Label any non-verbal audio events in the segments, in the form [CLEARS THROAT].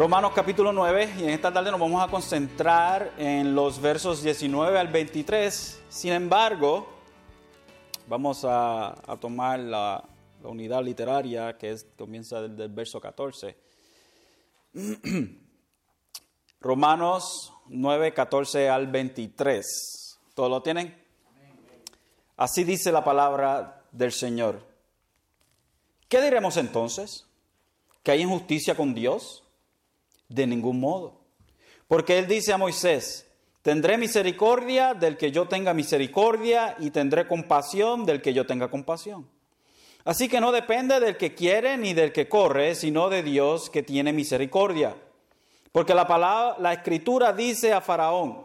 Romanos capítulo 9 y en esta tarde nos vamos a concentrar en los versos 19 al 23. Sin embargo, vamos a, a tomar la, la, unidad literaria que es, comienza desde el verso 14. [CLEARS THROAT] Romanos 9, 14 al 23. ¿Todos lo tienen? Así dice la palabra del Señor. ¿Qué diremos entonces? ¿Que hay injusticia con Dios? De ningún modo. Porque Él dice a Moisés, tendré misericordia del que yo tenga misericordia y tendré compasión del que yo tenga compasión. Así que no depende del que quiere ni del que corre, sino de Dios que tiene misericordia. Porque la palabra, la escritura dice a Faraón,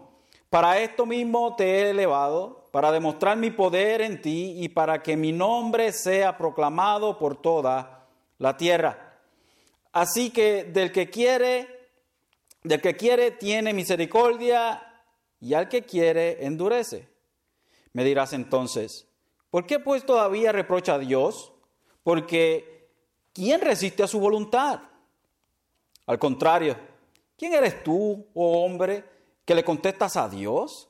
para esto mismo te he elevado, para demostrar mi poder en ti y para que mi nombre sea proclamado por toda la tierra. Así que del que quiere, del que quiere tiene misericordia y al que quiere endurece. Me dirás entonces, ¿por qué pues todavía reprocha a Dios? Porque ¿quién resiste a su voluntad? Al contrario, ¿quién eres tú, oh hombre, que le contestas a Dios?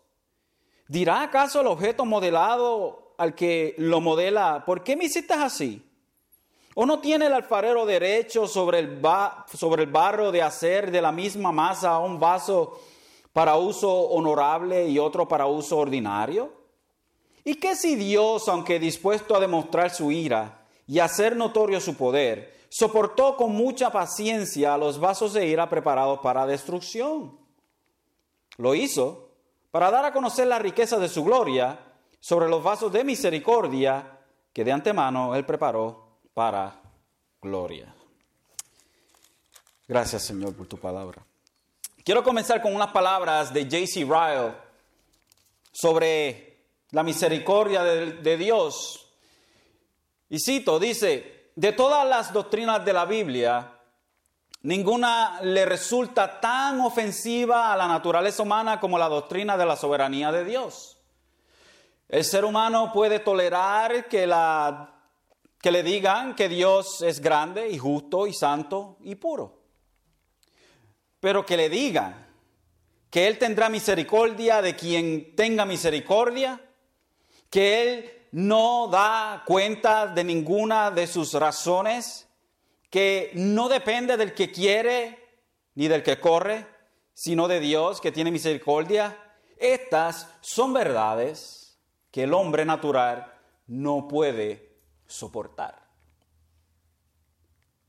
¿Dirá acaso el objeto modelado al que lo modela, ¿por qué me hiciste así? ¿O no tiene el alfarero derecho sobre el, barro de hacer de la misma masa un vaso para uso honorable y otro para uso ordinario? ¿Y qué si Dios, aunque dispuesto a demostrar su ira y hacer notorio su poder, soportó con mucha paciencia los vasos de ira preparados para destrucción? Lo hizo para dar a conocer la riqueza de su gloria sobre los vasos de misericordia que de antemano Él preparó para gloria. Gracias Señor por tu palabra. Quiero comenzar con unas palabras de J.C. Ryle sobre la misericordia de, de Dios. Y cito, dice, de todas las doctrinas de la Biblia, Ninguna le resulta tan ofensiva a la naturaleza humana como la doctrina de la soberanía de Dios. El ser humano puede tolerar que, la, que le digan que Dios es grande y justo y santo y puro. Pero que le digan que Él tendrá misericordia de quien tenga misericordia, que Él no da cuenta de ninguna de sus razones, que no depende del que quiere ni del que corre, sino de Dios que tiene misericordia. Estas son verdades que el hombre natural no puede soportar.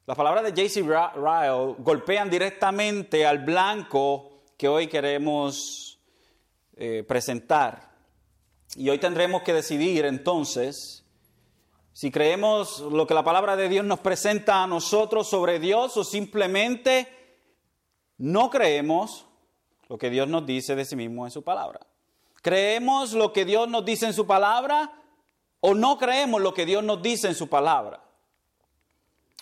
Las palabras de J.C. Ryle golpean directamente al blanco que hoy queremos eh, presentar. Y hoy tendremos que decidir entonces si creemos lo que la palabra de Dios nos presenta a nosotros sobre Dios o simplemente no creemos lo que Dios nos dice de sí mismo en su palabra. ¿Creemos lo que Dios nos dice en su palabra o no creemos lo que Dios nos dice en su palabra?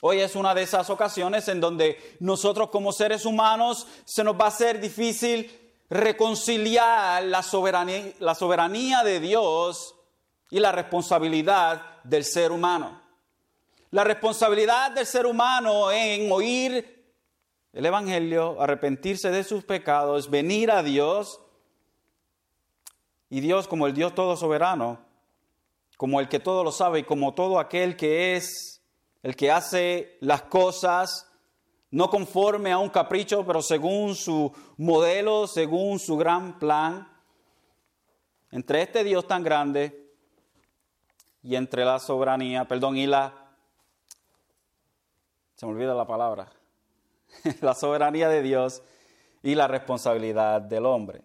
Hoy es una de esas ocasiones en donde nosotros como seres humanos se nos va a hacer difícil reconciliar la soberanía, la soberanía de Dios y la responsabilidad del ser humano. La responsabilidad del ser humano en oír el Evangelio, arrepentirse de sus pecados, venir a Dios. Y Dios como el Dios todo soberano, como el que todo lo sabe y como todo aquel que es el que hace las cosas no conforme a un capricho, pero según su modelo, según su gran plan. Entre este Dios tan grande y entre la soberanía, perdón, y la... Se me olvida la palabra. [LAUGHS] la soberanía de Dios y la responsabilidad del hombre.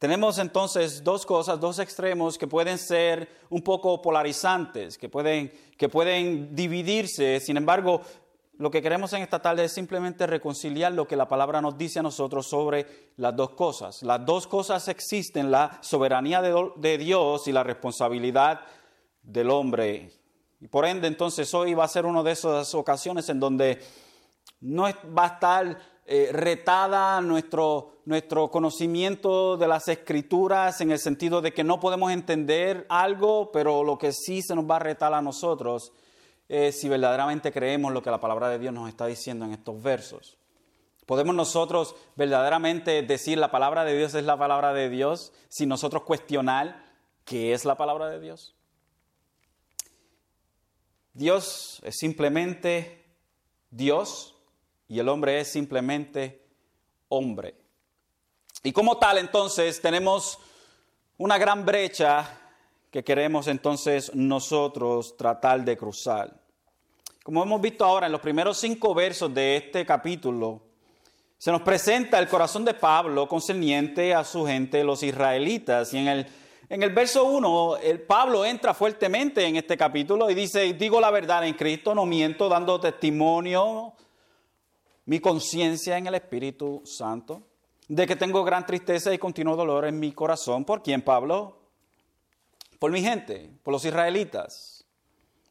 Tenemos entonces dos cosas, dos extremos que pueden ser un poco polarizantes, que pueden, que pueden dividirse. Sin embargo, lo que queremos en esta tarde es simplemente reconciliar lo que la palabra nos dice a nosotros sobre las dos cosas. Las dos cosas existen, la soberanía de, de Dios y la responsabilidad del hombre. Y por ende, entonces hoy va a ser una de esas ocasiones en donde no va a estar eh, retada nuestro, nuestro conocimiento de las escrituras en el sentido de que no podemos entender algo, pero lo que sí se nos va a retar a nosotros es si verdaderamente creemos lo que la palabra de Dios nos está diciendo en estos versos. ¿Podemos nosotros verdaderamente decir la palabra de Dios es la palabra de Dios sin nosotros cuestionar qué es la palabra de Dios? Dios es simplemente Dios y el hombre es simplemente hombre. Y como tal entonces tenemos una gran brecha que queremos entonces nosotros tratar de cruzar. Como hemos visto ahora en los primeros cinco versos de este capítulo, se nos presenta el corazón de Pablo concerniente a su gente, los israelitas. Y en el, en el verso 1, el Pablo entra fuertemente en este capítulo y dice, digo la verdad en Cristo, no miento, dando testimonio, mi conciencia en el Espíritu Santo, de que tengo gran tristeza y continuo dolor en mi corazón. ¿Por quién, Pablo? Por mi gente, por los israelitas.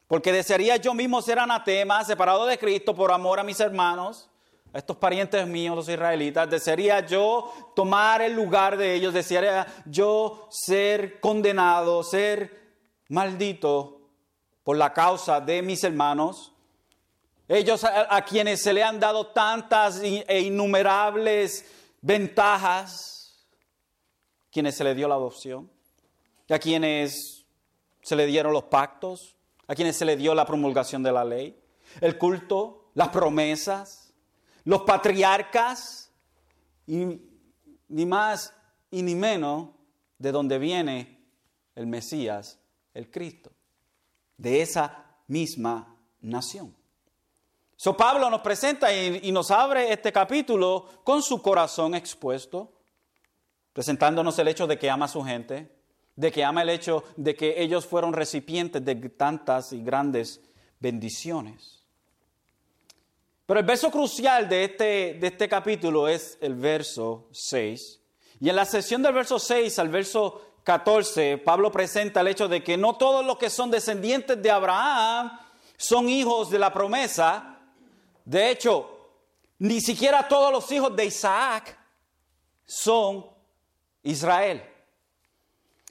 Porque desearía yo mismo ser anatema, separado de Cristo por amor a mis hermanos a estos parientes míos, los israelitas, desearía yo tomar el lugar de ellos, desearía yo ser condenado, ser maldito por la causa de mis hermanos. Ellos a, quienes se le han dado tantas e innumerables ventajas, quienes se le dio la adopción, a quienes se le dieron los pactos, a quienes se le dio la promulgación de la ley, el culto, las promesas los patriarcas, y ni más y ni menos de donde viene el Mesías, el Cristo, de esa misma nación. So Pablo nos presenta y, nos abre este capítulo con su corazón expuesto, presentándonos el hecho de que ama a su gente, de que ama el hecho de que ellos fueron recipientes de tantas y grandes bendiciones. Pero el verso crucial de este, de este capítulo es el verso 6. Y en la sesión del verso 6 al verso 14, Pablo presenta el hecho de que no todos los que son descendientes de Abraham son hijos de la promesa. De hecho, ni siquiera todos los hijos de Isaac son Israel,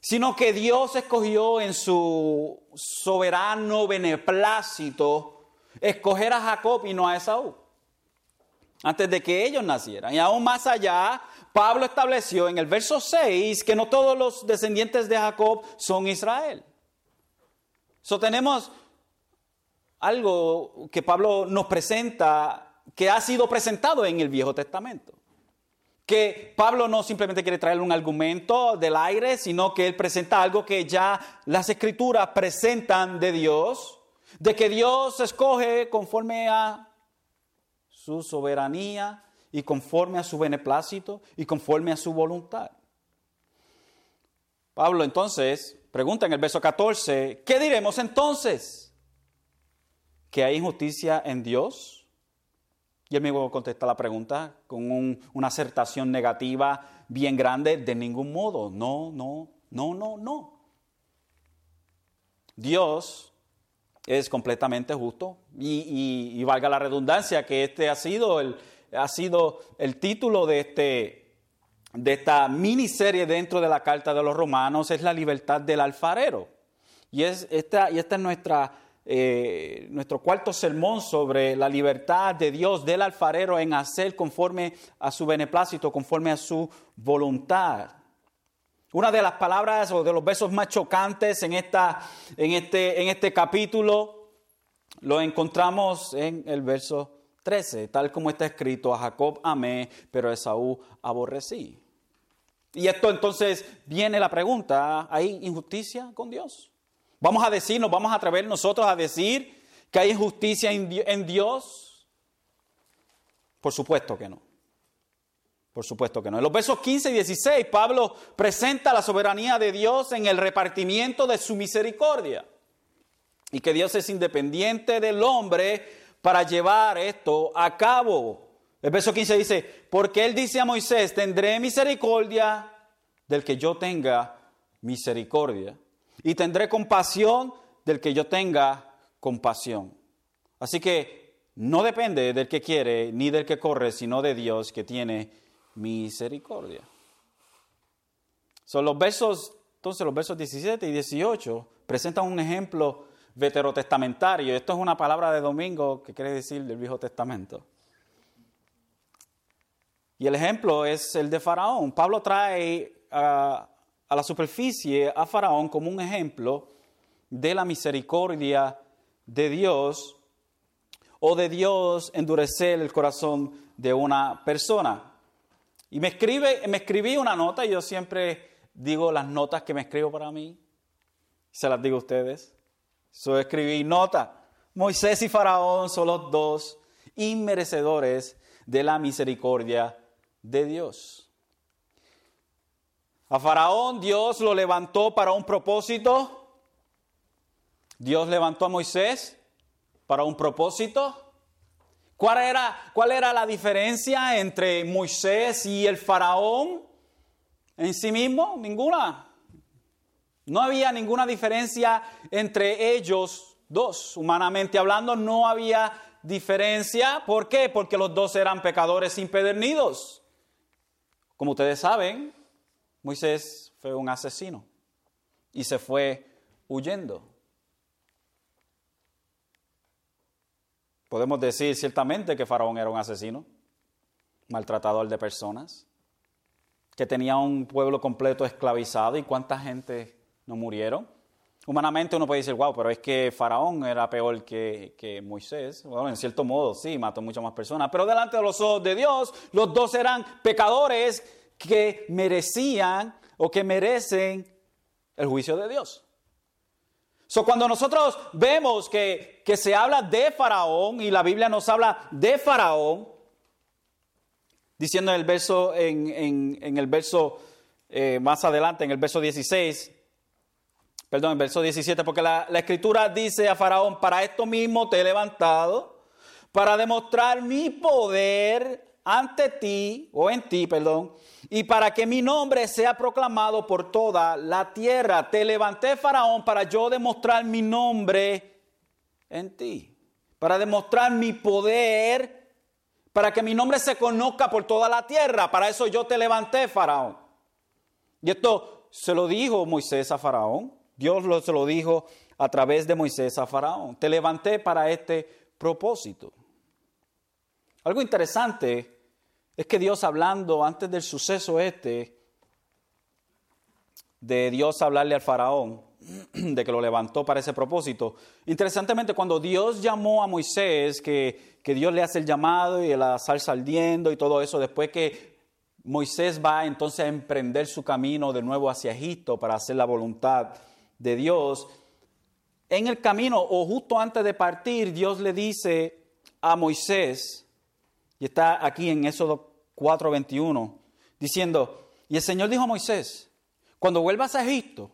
sino que Dios escogió en su soberano beneplácito escoger a Jacob y no a Esaú, antes de que ellos nacieran. Y aún más allá, Pablo estableció en el verso 6 que no todos los descendientes de Jacob son Israel. So tenemos algo que Pablo nos presenta que ha sido presentado en el Viejo Testamento. Que Pablo no simplemente quiere traer un argumento del aire, sino que él presenta algo que ya las escrituras presentan de Dios de que Dios escoge conforme a su soberanía y conforme a su beneplácito y conforme a su voluntad. Pablo entonces pregunta en el verso 14, ¿qué diremos entonces? ¿Que hay injusticia en Dios? Y él mismo contesta la pregunta con una acertación negativa bien grande, de ningún modo, no, no, no, no, no. Dios es completamente justo. Y, valga la redundancia que este ha sido el, ha sido el título de, este, de esta miniserie dentro de la Carta de los Romanos, es la libertad del alfarero. Y, es esta, y esta es nuestra, eh, nuestro cuarto sermón sobre la libertad de Dios del alfarero en hacer conforme a su beneplácito, conforme a su voluntad. Una de las palabras o de los versos más chocantes en, esta, en, este, en este capítulo lo encontramos en el verso 13, tal como está escrito, a Jacob amé, pero a Esaú aborrecí. Y esto entonces viene la pregunta, ¿hay injusticia con Dios? Vamos a decir, nos vamos a atrever nosotros a decir que hay injusticia en Dios. Por supuesto que no. Por supuesto que no. En los versos 15 y 16, Pablo presenta la soberanía de Dios en el repartimiento de su misericordia. Y que Dios es independiente del hombre para llevar esto a cabo. El verso 15 dice, porque él dice a Moisés, tendré misericordia del que yo tenga misericordia. Y tendré compasión del que yo tenga compasión. Así que no depende del que quiere ni del que corre, sino de Dios que tiene misericordia. Son los versos, entonces los versos 17 y 18 presentan un ejemplo veterotestamentario. Esto es una palabra de domingo que quiere decir del Viejo Testamento. Y el ejemplo es el de Faraón. Pablo trae a, a la superficie a Faraón como un ejemplo de la misericordia de Dios o de Dios endurecer el corazón de una persona. Y me, escribe, me escribí una nota, y yo siempre digo las notas que me escribo para mí, se las digo a ustedes. So escribí nota. Moisés y Faraón son los dos inmerecedores de la misericordia de Dios. A Faraón Dios lo levantó para un propósito. Dios levantó a Moisés para un propósito. ¿Cuál era, ¿Cuál era la diferencia entre Moisés y el faraón en sí mismo? Ninguna. No había ninguna diferencia entre ellos dos. Humanamente hablando, no había diferencia. ¿Por qué? Porque los dos eran pecadores impedernidos. Como ustedes saben, Moisés fue un asesino y se fue huyendo. Podemos decir ciertamente que Faraón era un asesino, maltratador de personas, que tenía un pueblo completo esclavizado y cuánta gente no murieron. Humanamente uno puede decir, wow, pero es que Faraón era peor que, que, Moisés. Bueno, en cierto modo sí, mató muchas más personas. Pero delante de los ojos de Dios, los dos eran pecadores que merecían o que merecen el juicio de Dios. So, cuando nosotros vemos que, se habla de Faraón y la Biblia nos habla de Faraón, diciendo en el verso, en, el verso eh, más adelante, en el verso 16, perdón, en el verso 17, porque la, la escritura dice a Faraón, para esto mismo te he levantado, para demostrar mi poder ante ti, o en ti, perdón, y para que mi nombre sea proclamado por toda la tierra. Te levanté, Faraón, para yo demostrar mi nombre en ti, para demostrar mi poder, para que mi nombre se conozca por toda la tierra. Para eso yo te levanté, Faraón. Y esto se lo dijo Moisés a Faraón. Dios lo, se lo dijo a través de Moisés a Faraón. Te levanté para este propósito. Algo interesante es que Dios hablando antes del suceso este, de Dios hablarle al faraón, [CLEARS THROAT] de que lo levantó para ese propósito. Interesantemente, cuando Dios llamó a Moisés, que, que Dios le hace el llamado y la sal saliendo y todo eso, después que Moisés va entonces a emprender su camino de nuevo hacia Egipto para hacer la voluntad de Dios, en el camino o justo antes de partir, Dios le dice a Moisés, y está aquí en Éxodo 4:21, diciendo, y el Señor dijo a Moisés, cuando vuelvas a Egipto,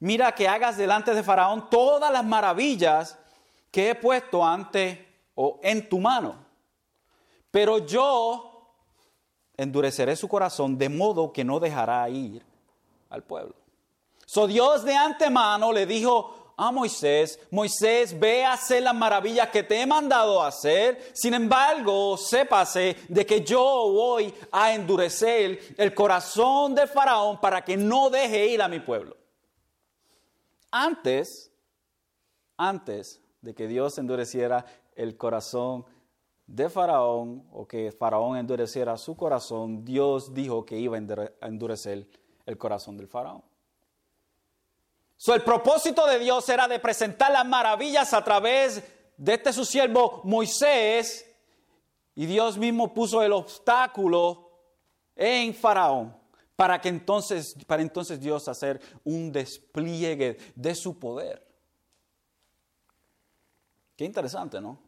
mira que hagas delante de Faraón todas las maravillas que he puesto ante o en tu mano. Pero yo endureceré su corazón de modo que no dejará ir al pueblo. So Dios de antemano le dijo a Moisés, Moisés, ve a hacer las maravillas que te he mandado hacer. Sin embargo, sépase de que yo voy a endurecer el corazón de Faraón para que no deje ir a mi pueblo. Antes, antes de que Dios endureciera el corazón de Faraón o que Faraón endureciera su corazón, Dios dijo que iba a endurecer el corazón del Faraón. El propósito de Dios era de presentar las maravillas a través de este su siervo Moisés. Y Dios mismo puso el obstáculo en Faraón para que entonces, para entonces Dios hacer un despliegue de su poder. Qué interesante, ¿no?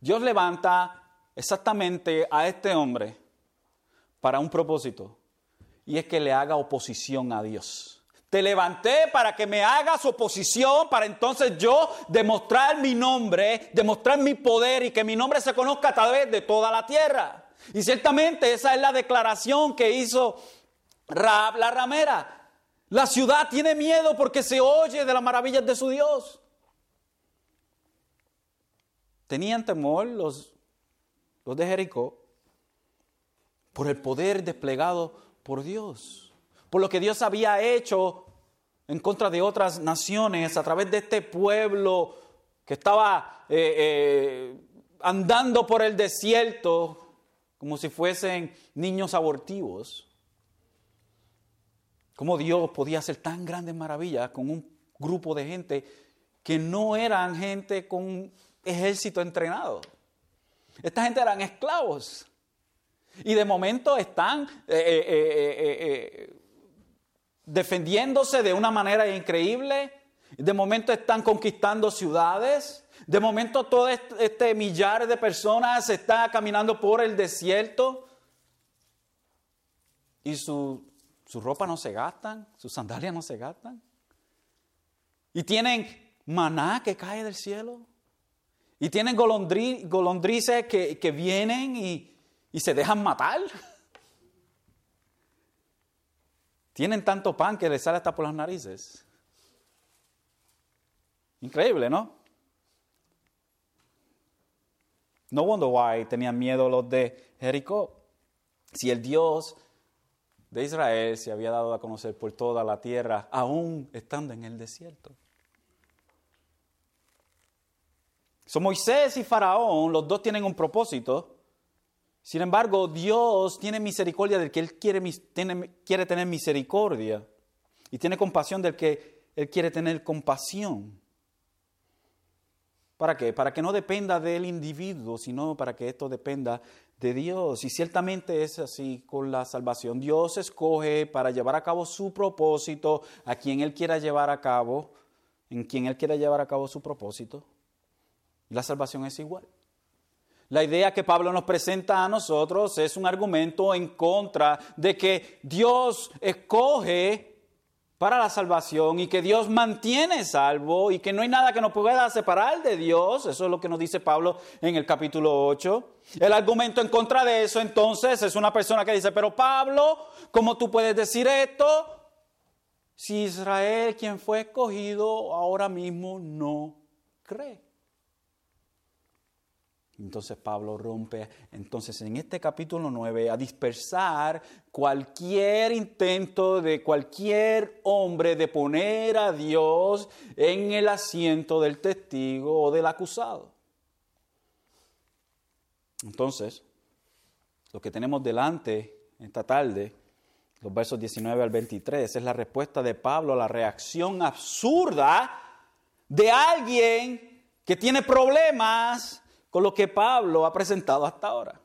Dios levanta exactamente a este hombre para un propósito y es que le haga oposición a Dios. Te levanté para que me hagas oposición, para entonces yo demostrar mi nombre, demostrar mi poder y que mi nombre se conozca a través de toda la tierra. Y ciertamente esa es la declaración que hizo Raab la ramera. La ciudad tiene miedo porque se oye de las maravillas de su Dios. Tenían temor los, los de Jericó por el poder desplegado por Dios, por lo que Dios había hecho en contra de otras naciones a través de este pueblo que estaba eh, eh, andando por el desierto, como si fuesen niños abortivos. ¿Cómo Dios podía hacer tan grandes maravillas con un grupo de gente que no eran gente con un ejército entrenado? Esta gente eran esclavos. Y de momento están eh, defendiéndose de una manera increíble. De momento están conquistando ciudades. De momento todo este, millar de personas está caminando por el desierto. Y su, su ropa no se gastan, sus sandalias no se gastan. Y tienen maná que cae del cielo. Y tienen golondrices que, que vienen y, y se dejan matar. [LAUGHS] Tienen tanto pan que les sale hasta por las narices. Increíble, ¿no? No wonder why tenían miedo los de Jericó. Si el Dios de Israel se había dado a conocer por toda la tierra, aún estando en el desierto. So, Moisés y Faraón, los dos tienen un propósito, sin embargo, Dios tiene misericordia del que Él quiere, quiere tener misericordia y tiene compasión del que Él quiere tener compasión. ¿Para qué? Para que no dependa del individuo, sino para que esto dependa de Dios. Y ciertamente es así con la salvación. Dios escoge para llevar a cabo su propósito a quien Él quiera llevar a cabo, en quien Él quiera llevar a cabo su propósito. La salvación es igual. La idea que Pablo nos presenta a nosotros es un argumento en contra de que Dios escoge para la salvación y que Dios mantiene salvo y que no hay nada que nos pueda separar de Dios. Eso es lo que nos dice Pablo en el capítulo 8. El argumento en contra de eso entonces es una persona que dice, pero Pablo, ¿cómo tú puedes decir esto? Si Israel, quien fue escogido, ahora mismo no cree. Entonces Pablo rompe, entonces en este capítulo 9, a dispersar cualquier intento de cualquier hombre de poner a Dios en el asiento del testigo o del acusado. Entonces, lo que tenemos delante esta tarde, los versos 19 al 23, es la respuesta de Pablo a la reacción absurda de alguien que tiene problemas con lo que Pablo ha presentado hasta ahora.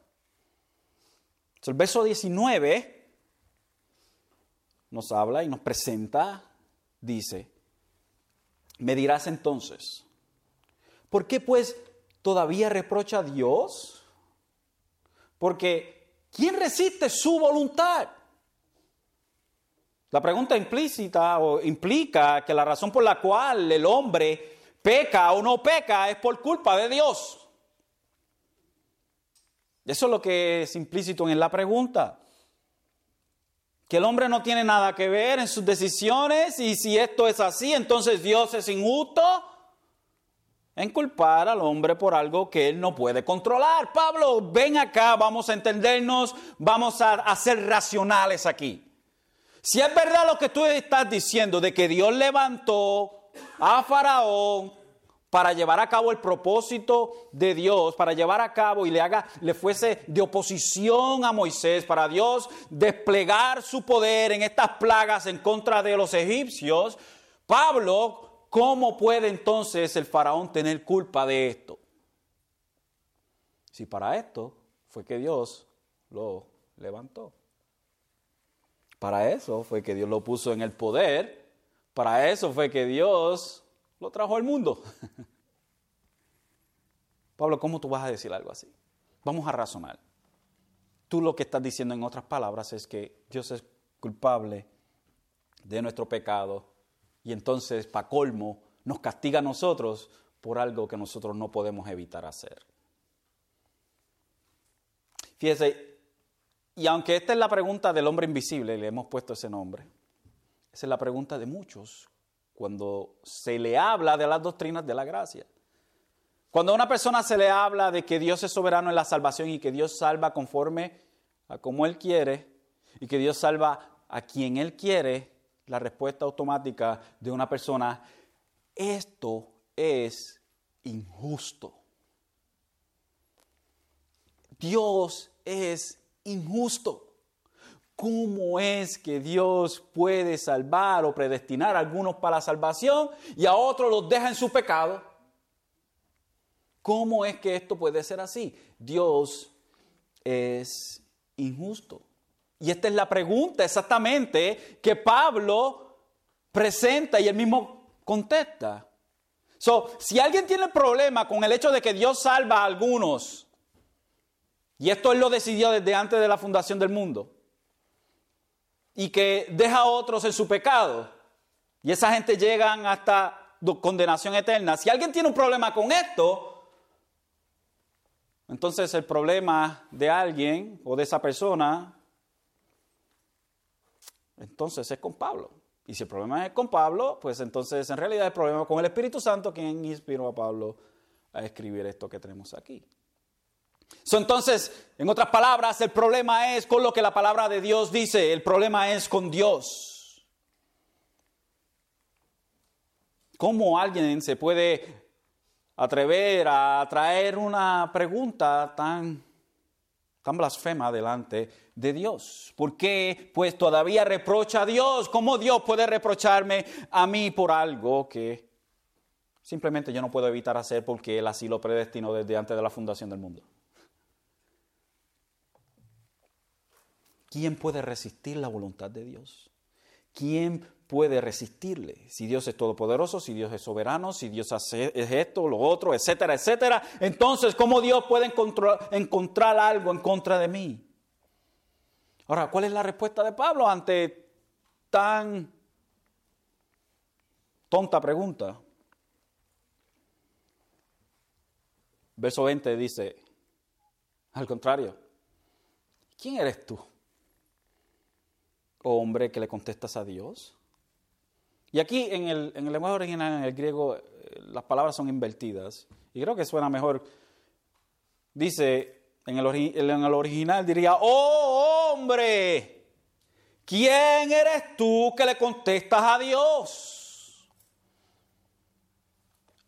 El verso 19 nos habla y nos presenta, dice, me dirás entonces, ¿por qué pues todavía reprocha a Dios? Porque ¿quién resiste su voluntad? La pregunta implícita o implica que la razón por la cual el hombre peca o no peca es por culpa de Dios. Eso es lo que es implícito en la pregunta. Que el hombre no tiene nada que ver en sus decisiones y si esto es así, entonces Dios es injusto en culpar al hombre por algo que él no puede controlar. Pablo, ven acá, vamos a entendernos, vamos a, a ser racionales aquí. Si es verdad lo que tú estás diciendo de que Dios levantó a Faraón para llevar a cabo el propósito de Dios, para llevar a cabo y le haga, le fuese de oposición a Moisés, para Dios desplegar su poder en estas plagas en contra de los egipcios, Pablo, ¿cómo puede entonces el faraón tener culpa de esto? Si para esto fue que Dios lo levantó. Para eso fue que Dios lo puso en el poder, para eso fue que Dios lo trajo al mundo. [LAUGHS] Pablo, ¿cómo tú vas a decir algo así? Vamos a razonar. Tú lo que estás diciendo en otras palabras es que Dios es culpable de nuestro pecado y entonces, para colmo, nos castiga a nosotros por algo que nosotros no podemos evitar hacer. Fíjese, y aunque esta es la pregunta del hombre invisible, le hemos puesto ese nombre, esa es la pregunta de muchos cuando se le habla de las doctrinas de la gracia. Cuando a una persona se le habla de que Dios es soberano en la salvación y que Dios salva conforme a como Él quiere y que Dios salva a quien Él quiere, la respuesta automática de una persona, esto es injusto. Dios es injusto. ¿Cómo es que Dios puede salvar o predestinar a algunos para la salvación y a otros los deja en su pecado? ¿Cómo es que esto puede ser así? Dios es injusto. Y esta es la pregunta exactamente que Pablo presenta y él mismo contesta. So, si alguien tiene problema con el hecho de que Dios salva a algunos, y esto él lo decidió desde antes de la fundación del mundo, y que deja a otros en su pecado, y esa gente llegan hasta condenación eterna, si alguien tiene un problema con esto, entonces el problema de alguien o de esa persona, entonces es con Pablo. Y si el problema es con Pablo, pues entonces en realidad el problema es con el Espíritu Santo, quien inspiró a Pablo a escribir esto que tenemos aquí. Entonces, en otras palabras, el problema es con lo que la palabra de Dios dice, el problema es con Dios. ¿Cómo alguien se puede atrever a traer una pregunta tan, tan blasfema delante de Dios. ¿Por qué? Pues todavía reprocha a Dios. ¿Cómo Dios puede reprocharme a mí por algo que simplemente yo no puedo evitar hacer porque Él así lo predestinó desde antes de la fundación del mundo? ¿Quién puede resistir la voluntad de Dios? ¿Quién puede resistirle? Si Dios es todopoderoso, si Dios es soberano, si Dios hace esto, lo otro, etcétera, etcétera. Entonces, ¿cómo Dios puede encontrar, encontrar algo en contra de mí? Ahora, ¿cuál es la respuesta de Pablo ante tan tonta pregunta? Verso 20 dice, al contrario, ¿quién eres tú? Hombre que le contestas a Dios. Y aquí en el, en el lenguaje original, en el griego, eh, las palabras son invertidas. Y creo que suena mejor. Dice, en el, en el original diría, oh hombre, ¿quién eres tú que le contestas a Dios?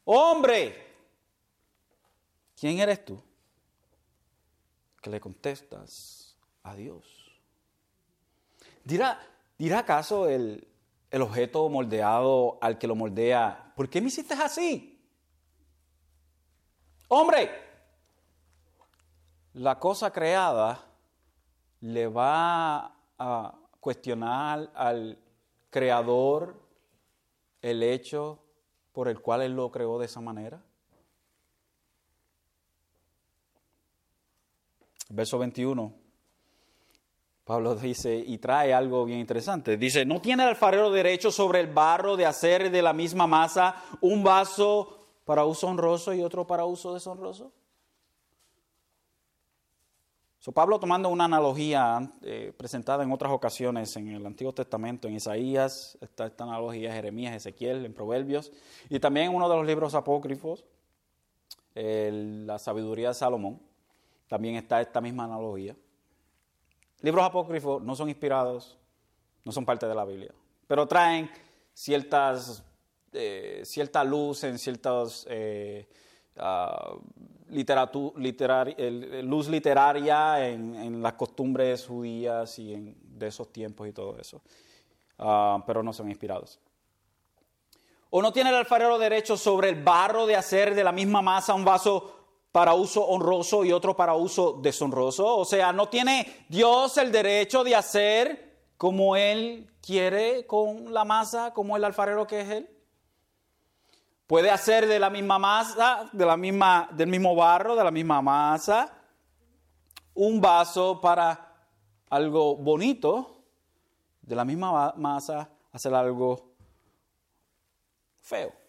Hombre, ¿quién eres tú que le contestas a Dios? ¿Dirá, dirá acaso el, el objeto moldeado al que lo moldea, ¿por qué me hiciste así? Hombre, la cosa creada le va a cuestionar al creador el hecho por el cual él lo creó de esa manera? Verso 21. Pablo dice, y trae algo bien interesante. Dice, ¿no tiene el alfarero derecho sobre el barro de hacer de la misma masa un vaso para uso honroso y otro para uso deshonroso? So, Pablo tomando una analogía eh, presentada en otras ocasiones en el Antiguo Testamento, en Isaías, está esta analogía Jeremías, Ezequiel, en Proverbios, y también en uno de los libros apócrifos, la sabiduría de Salomón, también está esta misma analogía. Libros apócrifos no son inspirados, no son parte de la Biblia, pero traen ciertas, eh, cierta luz en ciertas... Eh, uh, luz literaria en, las costumbres judías y en, de esos tiempos y todo eso, ah, pero no son inspirados. ¿O no tiene el alfarero derecho sobre el barro de hacer de la misma masa un vaso para uso honroso y otro para uso deshonroso? O sea, ¿no tiene Dios el derecho de hacer como Él quiere con la masa, como el alfarero que es Él? Puede hacer de la misma masa, de la misma, del mismo barro, de la misma masa, un vaso para algo bonito, de la misma masa hacer algo feo.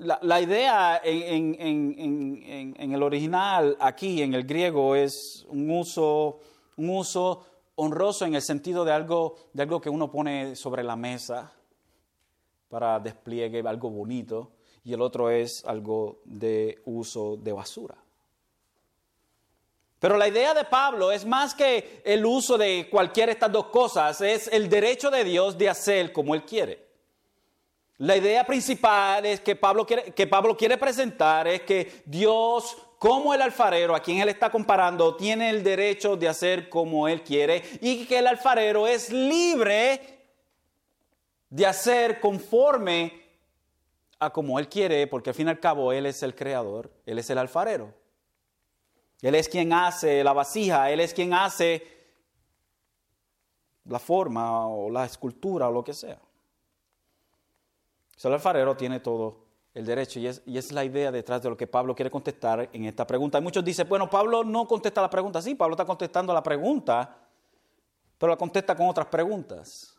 La, idea en, en, el original, aquí en el griego, es un uso, un uso honroso en el sentido de algo, de algo que uno pone sobre la mesa para despliegue, algo bonito, y el otro es algo de uso de basura. Pero la idea de Pablo es más que el uso de cualquiera de estas dos cosas, es el derecho de Dios de hacer como Él quiere. La idea principal es que Pablo quiere, que Pablo quiere presentar es que Dios cómo el alfarero, a quien él está comparando, tiene el derecho de hacer como él quiere y que el alfarero es libre de hacer conforme a como él quiere, porque al fin y al cabo él es el creador, él es el alfarero. Él es quien hace la vasija, él es quien hace la forma o la escultura o lo que sea. El alfarero tiene todo el derecho y es, la idea detrás de lo que Pablo quiere contestar en esta pregunta. Y muchos dicen, bueno, Pablo no contesta la pregunta. Sí, Pablo está contestando la pregunta, pero la contesta con otras preguntas.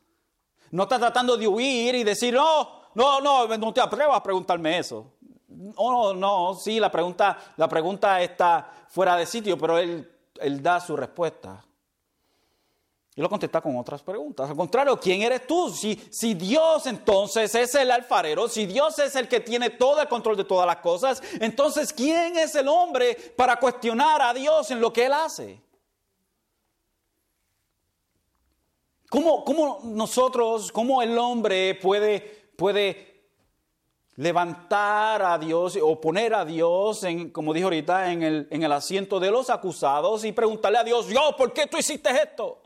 No está tratando de huir y decir, no, no, no, no te atrevas a preguntarme eso. No, no, sí, la pregunta, la pregunta está fuera de sitio, pero él da su respuesta. Y lo contesta con otras preguntas. Al contrario, ¿quién eres tú? Si, si Dios entonces es el alfarero, si Dios es el que tiene todo el control de todas las cosas, entonces ¿quién es el hombre para cuestionar a Dios en lo que Él hace? ¿Cómo, cómo nosotros, cómo el hombre puede, puede levantar a Dios o poner a Dios, en, como dijo ahorita, en el, en el asiento de los acusados y preguntarle a Dios, Dios, ¿por qué tú hiciste esto?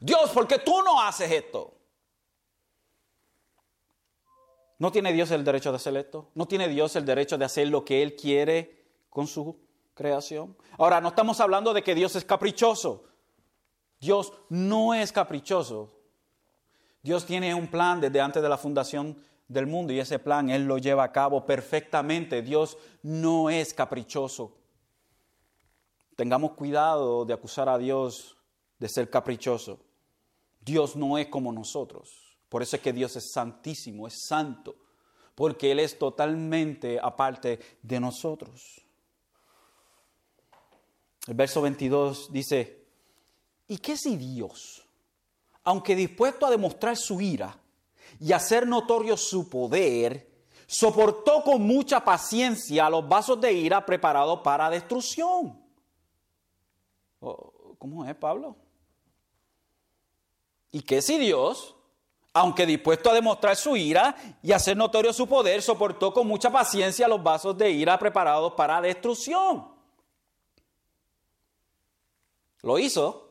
Dios, ¿por qué tú no haces esto? ¿No tiene Dios el derecho de hacer esto? ¿No tiene Dios el derecho de hacer lo que Él quiere con su creación? Ahora, no estamos hablando de que Dios es caprichoso. Dios no es caprichoso. Dios tiene un plan desde antes de la fundación del mundo y ese plan Él lo lleva a cabo perfectamente. Dios no es caprichoso. Tengamos cuidado de acusar a Dios de ser caprichoso. Dios no es como nosotros. Por eso es que Dios es santísimo, es santo, porque Él es totalmente aparte de nosotros. El verso 22 dice, ¿y qué si Dios, aunque dispuesto a demostrar su ira y hacer notorio su poder, soportó con mucha paciencia los vasos de ira preparados para destrucción? Oh, ¿Cómo es, Pablo? Y que si Dios, aunque dispuesto a demostrar su ira y hacer notorio su poder, soportó con mucha paciencia los vasos de ira preparados para destrucción. Lo hizo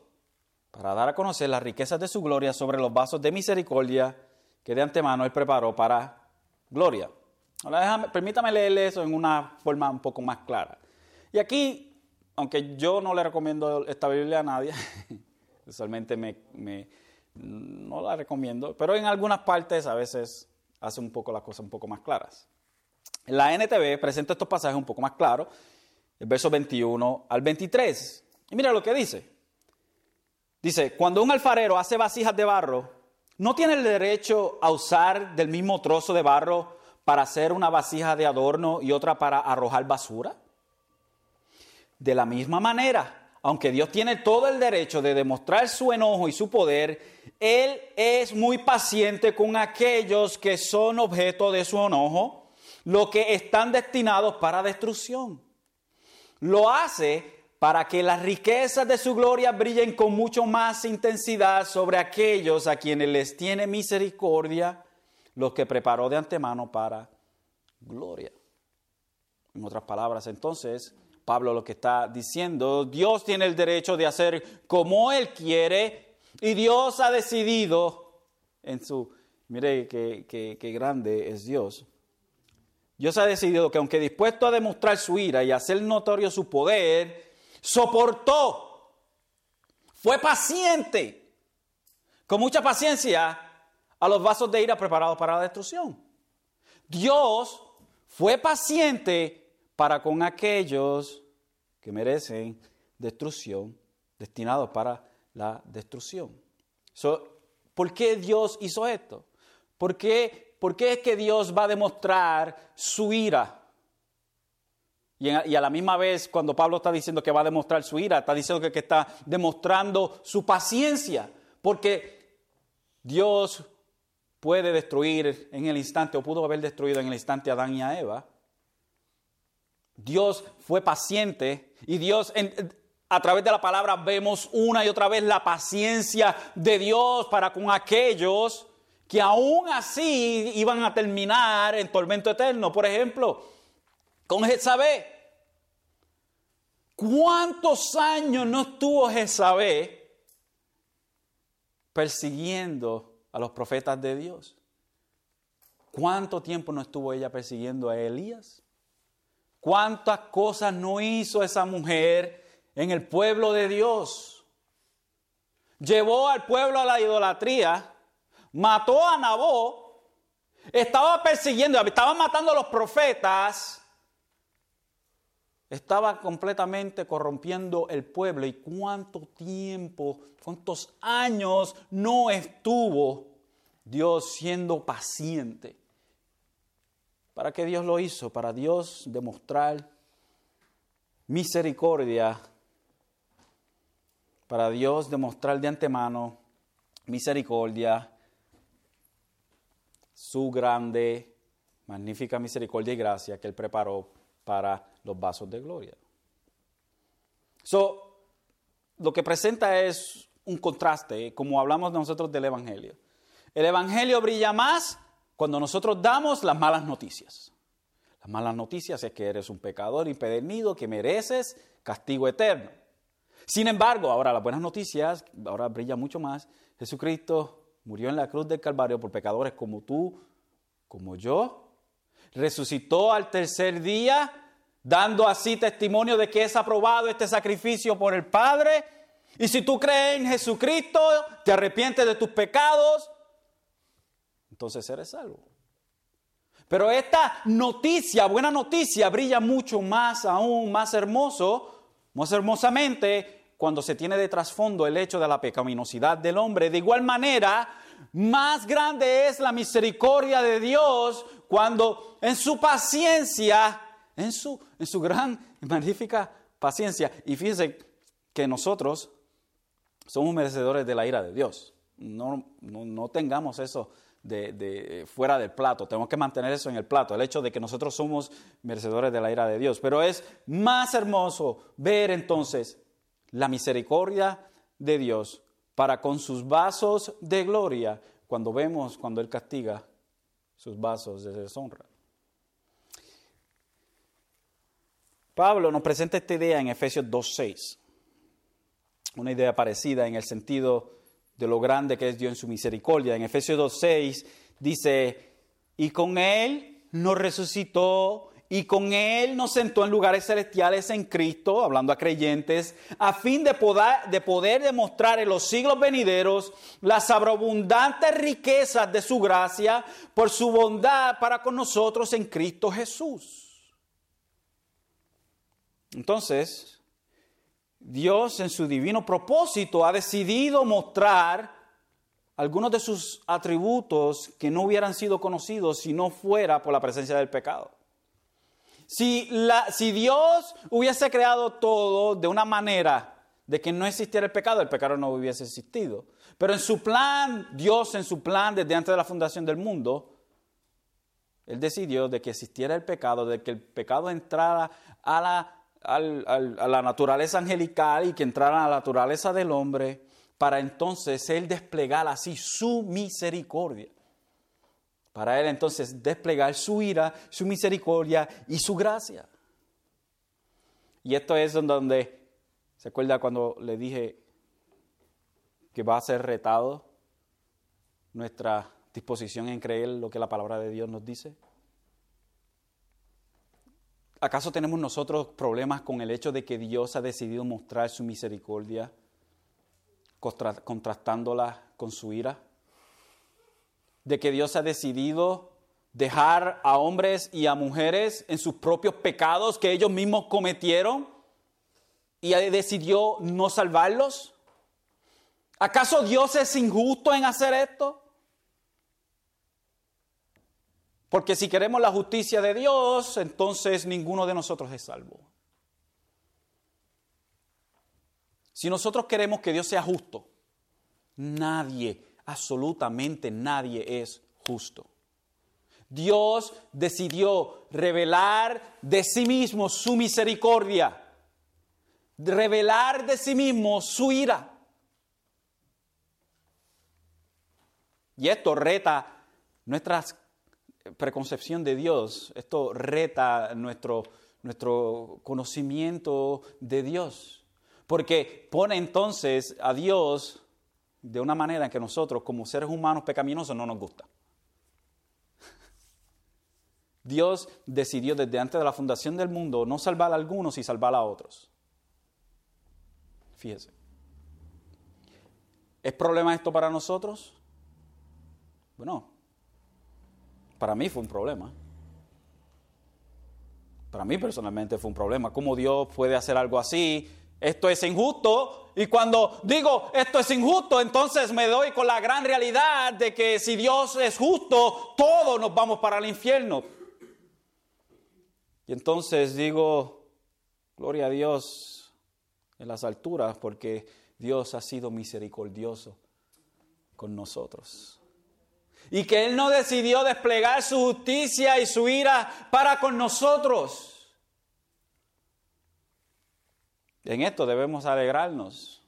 para dar a conocer las riquezas de su gloria sobre los vasos de misericordia que de antemano él preparó para gloria. Permítame leerle eso en una forma un poco más clara. Y aquí, aunque yo no le recomiendo esta Biblia a nadie, [LAUGHS] usualmente me no la recomiendo, pero en algunas partes a veces hace un poco las cosas un poco más claras. La NTV presenta estos pasajes un poco más claros, el verso 21 al 23. Y mira lo que dice. Dice, cuando un alfarero hace vasijas de barro, ¿no tiene el derecho a usar del mismo trozo de barro para hacer una vasija de adorno y otra para arrojar basura? De la misma manera, aunque Dios tiene todo el derecho de demostrar su enojo y su poder, Él es muy paciente con aquellos que son objeto de su enojo, lo que están destinados para destrucción. Lo hace para que las riquezas de su gloria brillen con mucho más intensidad sobre aquellos a quienes les tiene misericordia, los que preparó de antemano para gloria. En otras palabras, entonces, Pablo lo que está diciendo, Dios tiene el derecho de hacer como Él quiere y Dios ha decidido en su, mire qué grande es Dios. Dios ha decidido que aunque dispuesto a demostrar su ira y hacer notorio su poder, soportó, fue paciente, con mucha paciencia, a los vasos de ira preparados para la destrucción. Dios fue paciente para con aquellos que merecen destrucción, destinados para la destrucción. ¿Por qué Dios hizo esto? ¿Por qué, ¿Por qué, es que Dios va a demostrar su ira? Y, a la misma vez, cuando Pablo está diciendo que va a demostrar su ira, está diciendo que, que está demostrando su paciencia, porque Dios puede destruir en el instante, o pudo haber destruido en el instante a Adán y a Eva, Dios fue paciente y Dios a través de la palabra vemos una y otra vez la paciencia de Dios para con aquellos que aún así iban a terminar en tormento eterno. Por ejemplo, con Jezabel. ¿Cuántos años no estuvo Jezabel persiguiendo a los profetas de Dios? ¿Cuánto tiempo no estuvo ella persiguiendo a Elías? ¿Cuántas cosas no hizo esa mujer en el pueblo de Dios? Llevó al pueblo a la idolatría, mató a Nabó, estaba persiguiendo, estaba matando a los profetas estaba completamente corrompiendo el pueblo. ¿Y cuánto tiempo, cuántos años no estuvo Dios siendo paciente? ¿Para qué Dios lo hizo? Para Dios demostrar misericordia. Para Dios demostrar de antemano misericordia, su grande, magnífica misericordia y gracia que Él preparó para los vasos de gloria. So, lo que presenta es un contraste, como hablamos nosotros del Evangelio. El Evangelio brilla más cuando nosotros damos las malas noticias. Las malas noticias es que eres un pecador impedernido, que mereces castigo eterno. Sin embargo, ahora las buenas noticias, ahora brilla mucho más. Jesucristo murió en la cruz del Calvario por pecadores como tú, como yo. Resucitó al tercer día dando así testimonio de que es aprobado este sacrificio por el Padre. Y si tú crees en Jesucristo, te arrepientes de tus pecados, entonces eres salvo. Pero esta noticia, buena noticia, brilla mucho más, aún más hermoso, más hermosamente, cuando se tiene de trasfondo el hecho de la pecaminosidad del hombre. De igual manera, más grande es la misericordia de Dios cuando en su paciencia en su, en su gran magnífica paciencia. Y fíjense que nosotros somos merecedores de la ira de Dios. No, no, tengamos eso de, fuera del plato, tenemos que mantener eso en el plato, el hecho de que nosotros somos merecedores de la ira de Dios. Pero es más hermoso ver entonces la misericordia de Dios para con sus vasos de gloria cuando vemos cuando Él castiga sus vasos de deshonra. Pablo nos presenta esta idea en Efesios 2.6, una idea parecida en el sentido de lo grande que es Dios en su misericordia. En Efesios 2.6 dice, y con Él nos resucitó y con Él nos sentó en lugares celestiales en Cristo, hablando a creyentes, a fin de poder, de poder demostrar en los siglos venideros las abundantes riquezas de su gracia por su bondad para con nosotros en Cristo Jesús. Entonces, Dios en su divino propósito ha decidido mostrar algunos de sus atributos que no hubieran sido conocidos si no fuera por la presencia del pecado. Si, Dios hubiese creado todo de una manera de que no existiera el pecado, el pecado no hubiese existido. Pero en su plan, Dios en su plan desde antes de la fundación del mundo, Él decidió de que existiera el pecado, de que el pecado entrara a la a la naturaleza angelical y que entrara a la naturaleza del hombre para entonces Él desplegar así su misericordia. Para Él entonces desplegar su ira, su misericordia y su gracia. Y esto es donde, ¿se acuerda cuando le dije que va a ser retado nuestra disposición en creer lo que la palabra de Dios nos dice? ¿Acaso tenemos nosotros problemas con el hecho de que Dios ha decidido mostrar su misericordia contrastándola con su ira? ¿De que Dios ha decidido dejar a hombres y a mujeres en sus propios pecados que ellos mismos cometieron y decidió no salvarlos? ¿Acaso Dios es injusto en hacer esto? Porque si queremos la justicia de Dios, entonces ninguno de nosotros es salvo. Si nosotros queremos que Dios sea justo, nadie, absolutamente nadie es justo. Dios decidió revelar de sí mismo su misericordia, revelar de sí mismo su ira. Y esto reta nuestras preconcepción de Dios, esto reta nuestro, nuestro conocimiento de Dios. Porque pone entonces a Dios de una manera en que nosotros, como seres humanos pecaminosos, no nos gusta. Dios decidió desde antes de la fundación del mundo no salvar a algunos y salvar a otros. Fíjese. ¿Es problema esto para nosotros? Bueno, para mí fue un problema. Para mí personalmente fue un problema. ¿Cómo Dios puede hacer algo así? Esto es injusto. Y cuando digo esto es injusto, entonces me doy con la gran realidad de que si Dios es justo, todos nos vamos para el infierno. Y entonces digo, gloria a Dios en las alturas, porque Dios ha sido misericordioso con nosotros. Y que Él no decidió desplegar su justicia y su ira para con nosotros. En esto debemos alegrarnos.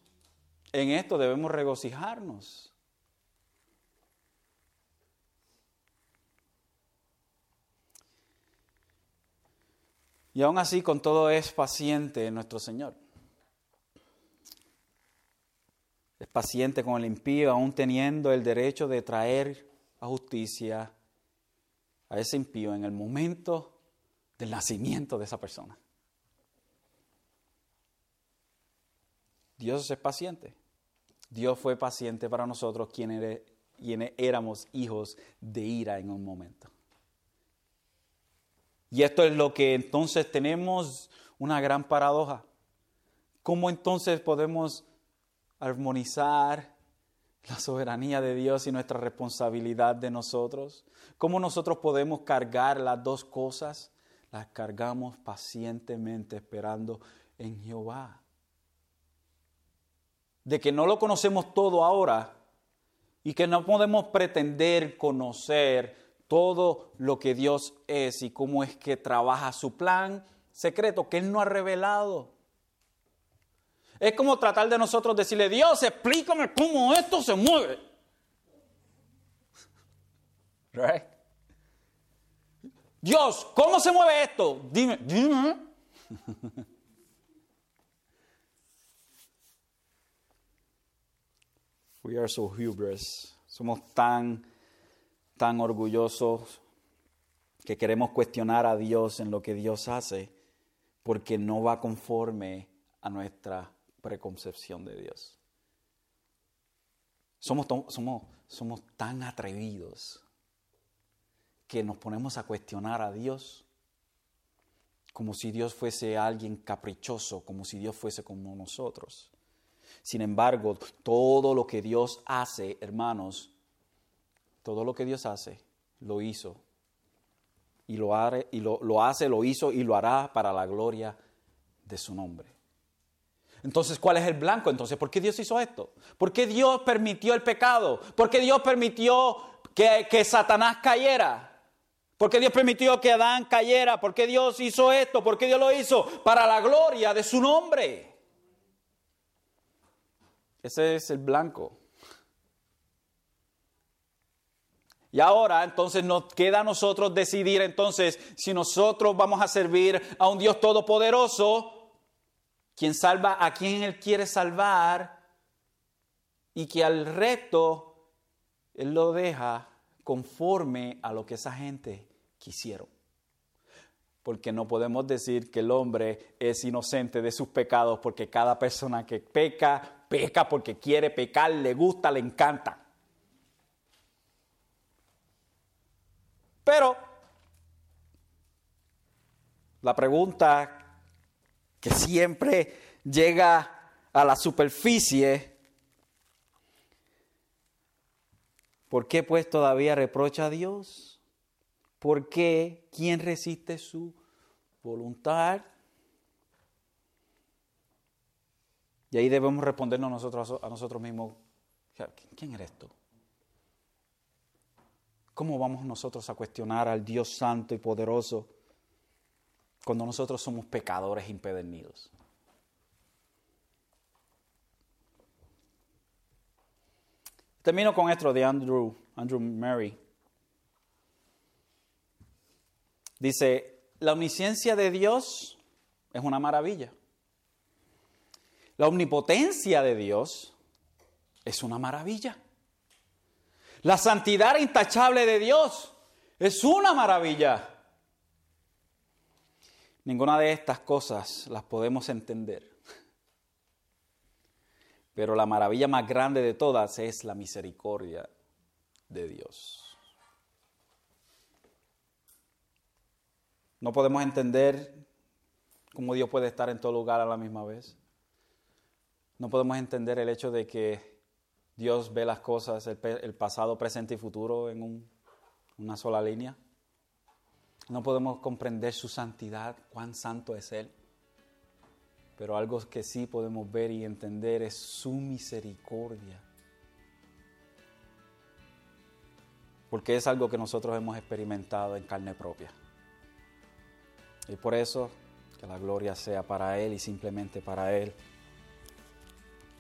En esto debemos regocijarnos. Y aún así con todo es paciente nuestro Señor. Es paciente con el impío, aún teniendo el derecho de traer a justicia a ese impío en el momento del nacimiento de esa persona. Dios es paciente. Dios fue paciente para nosotros quienes éramos hijos de ira en un momento. Y esto es lo que entonces tenemos una gran paradoja. ¿Cómo entonces podemos armonizar la soberanía de Dios y nuestra responsabilidad de nosotros? ¿Cómo nosotros podemos cargar las dos cosas? Las cargamos pacientemente esperando en Jehová. De que no lo conocemos todo ahora y que no podemos pretender conocer todo lo que Dios es y cómo es que trabaja su plan secreto que Él no ha revelado. Es como tratar de nosotros decirle, Dios, explícame cómo esto se mueve. Right? Dios, ¿cómo se mueve esto? Dime, dime. [LAUGHS] We are so hubris. Somos tan tan orgullosos que queremos cuestionar a Dios en lo que Dios hace porque no va conforme a nuestra preconcepción de Dios. Somos, somos, somos tan atrevidos que nos ponemos a cuestionar a Dios como si Dios fuese alguien caprichoso, como si Dios fuese como nosotros. Sin embargo, todo lo que Dios hace, hermanos, todo lo que Dios hace, lo hizo. Y lo, y lo, hace, lo hizo y lo hará para la gloria de su nombre. Entonces, ¿cuál es el blanco? Entonces, ¿por qué Dios hizo esto? ¿Por qué Dios permitió el pecado? ¿Por qué Dios permitió que, que Satanás cayera? ¿Por qué Dios permitió que Adán cayera? ¿Por qué Dios hizo esto? ¿Por qué Dios lo hizo? Para la gloria de su nombre. Ese es el blanco. Y ahora entonces nos queda a nosotros decidir entonces si nosotros vamos a servir a un Dios todopoderoso, quien salva a quien Él quiere salvar, y que al resto Él lo deja conforme a lo que esa gente quisieron. Porque no podemos decir que el hombre es inocente de sus pecados, porque cada persona que peca, peca porque quiere pecar, le gusta, le encanta. Pero la pregunta que siempre llega a la superficie, ¿por qué pues todavía reprocha a Dios? ¿Por qué? ¿Quién resiste su voluntad? Y ahí debemos respondernos nosotros, a nosotros mismos, ¿quién eres tú? ¿Cómo vamos nosotros a cuestionar al Dios santo y poderoso cuando nosotros somos pecadores impedernidos? Termino con esto de Andrew, Andrew Murray. Dice, la omnisciencia de Dios es una maravilla. La omnipotencia de Dios es una maravilla. La santidad intachable de Dios es una maravilla. Ninguna de estas cosas las podemos entender. Pero la maravilla más grande de todas es la misericordia de Dios. No podemos entender cómo Dios puede estar en todo lugar a la misma vez. No podemos entender el hecho de que Dios ve las cosas, el, pasado, presente y futuro en una sola línea. No podemos comprender su santidad, cuán santo es Él. Pero algo que sí podemos ver y entender es su misericordia. Porque es algo que nosotros hemos experimentado en carne propia. Y por eso que la gloria sea para Él y simplemente para Él